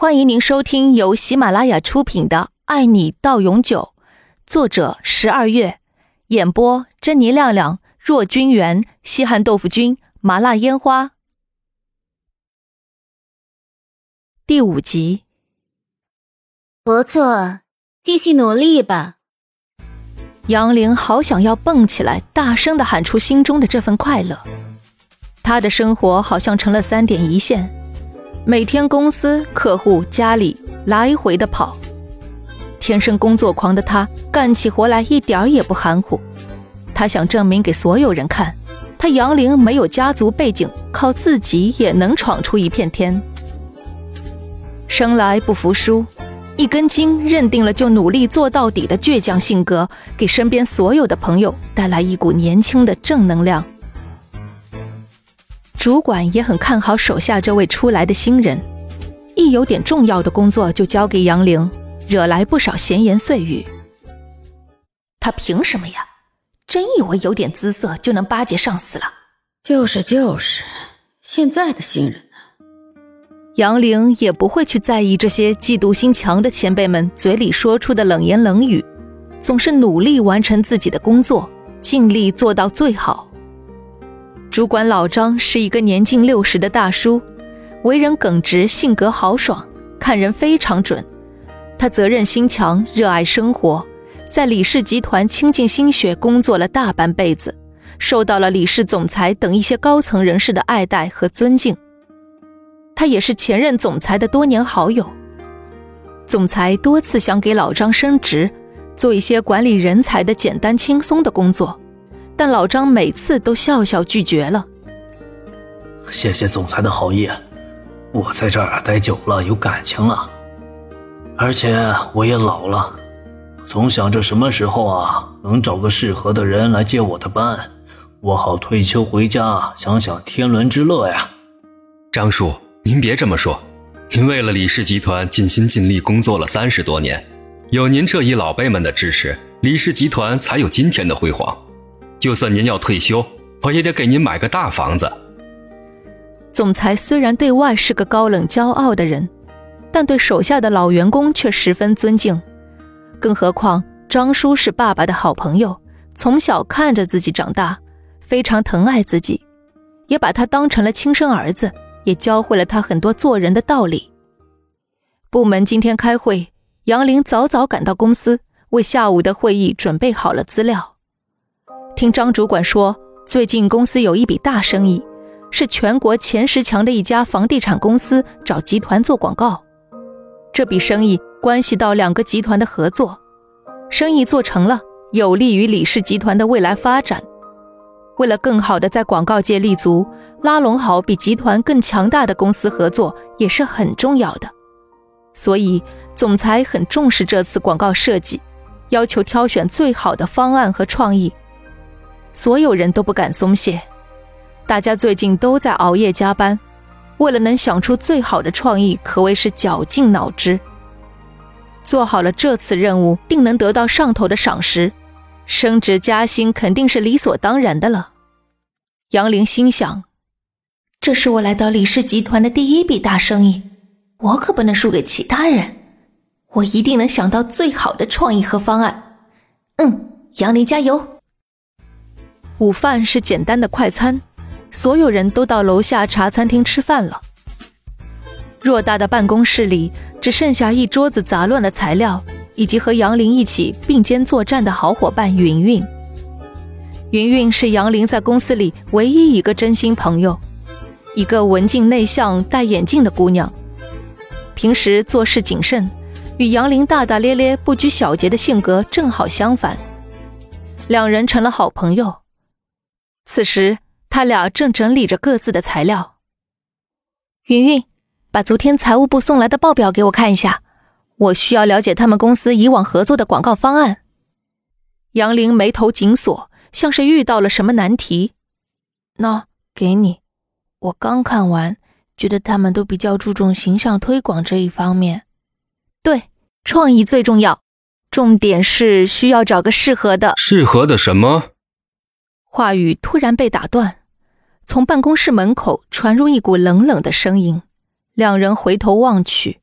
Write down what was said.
欢迎您收听由喜马拉雅出品的《爱你到永久》，作者十二月，演播珍妮亮亮、若君元、西汉豆腐君、麻辣烟花。第五集，不错，继续努力吧。杨玲好想要蹦起来，大声的喊出心中的这份快乐。她的生活好像成了三点一线。每天公司、客户、家里来回的跑，天生工作狂的他干起活来一点也不含糊。他想证明给所有人看，他杨凌没有家族背景，靠自己也能闯出一片天。生来不服输，一根筋认定了就努力做到底的倔强性格，给身边所有的朋友带来一股年轻的正能量。主管也很看好手下这位出来的新人，一有点重要的工作就交给杨玲，惹来不少闲言碎语。他凭什么呀？真以为有点姿色就能巴结上司了？就是就是，现在的新人呢？杨玲也不会去在意这些嫉妒心强的前辈们嘴里说出的冷言冷语，总是努力完成自己的工作，尽力做到最好。主管老张是一个年近六十的大叔，为人耿直，性格豪爽，看人非常准。他责任心强，热爱生活，在李氏集团倾尽心血工作了大半辈子，受到了李氏总裁等一些高层人士的爱戴和尊敬。他也是前任总裁的多年好友，总裁多次想给老张升职，做一些管理人才的简单轻松的工作。但老张每次都笑笑拒绝了。谢谢总裁的好意，我在这儿待久了有感情了，而且我也老了，总想着什么时候啊能找个适合的人来接我的班，我好退休回家享享天伦之乐呀。张叔，您别这么说，您为了李氏集团尽心尽力工作了三十多年，有您这一老辈们的支持，李氏集团才有今天的辉煌。就算您要退休，我也得给您买个大房子。总裁虽然对外是个高冷骄傲的人，但对手下的老员工却十分尊敬。更何况张叔是爸爸的好朋友，从小看着自己长大，非常疼爱自己，也把他当成了亲生儿子，也教会了他很多做人的道理。部门今天开会，杨林早早赶到公司，为下午的会议准备好了资料。听张主管说，最近公司有一笔大生意，是全国前十强的一家房地产公司找集团做广告。这笔生意关系到两个集团的合作，生意做成了，有利于李氏集团的未来发展。为了更好的在广告界立足，拉拢好比集团更强大的公司合作也是很重要的。所以，总裁很重视这次广告设计，要求挑选最好的方案和创意。所有人都不敢松懈，大家最近都在熬夜加班，为了能想出最好的创意，可谓是绞尽脑汁。做好了这次任务，定能得到上头的赏识，升职加薪肯定是理所当然的了。杨玲心想：这是我来到李氏集团的第一笔大生意，我可不能输给其他人，我一定能想到最好的创意和方案。嗯，杨玲加油！午饭是简单的快餐，所有人都到楼下茶餐厅吃饭了。偌大的办公室里只剩下一桌子杂乱的材料，以及和杨林一起并肩作战的好伙伴云云。云云是杨林在公司里唯一一个真心朋友，一个文静内向、戴眼镜的姑娘，平时做事谨慎，与杨林大大咧咧、不拘小节的性格正好相反，两人成了好朋友。此时，他俩正整理着各自的材料。云云，把昨天财务部送来的报表给我看一下，我需要了解他们公司以往合作的广告方案。杨玲眉头紧锁，像是遇到了什么难题。那给你，我刚看完，觉得他们都比较注重形象推广这一方面。对，创意最重要，重点是需要找个适合的。适合的什么？话语突然被打断，从办公室门口传入一股冷冷的声音。两人回头望去，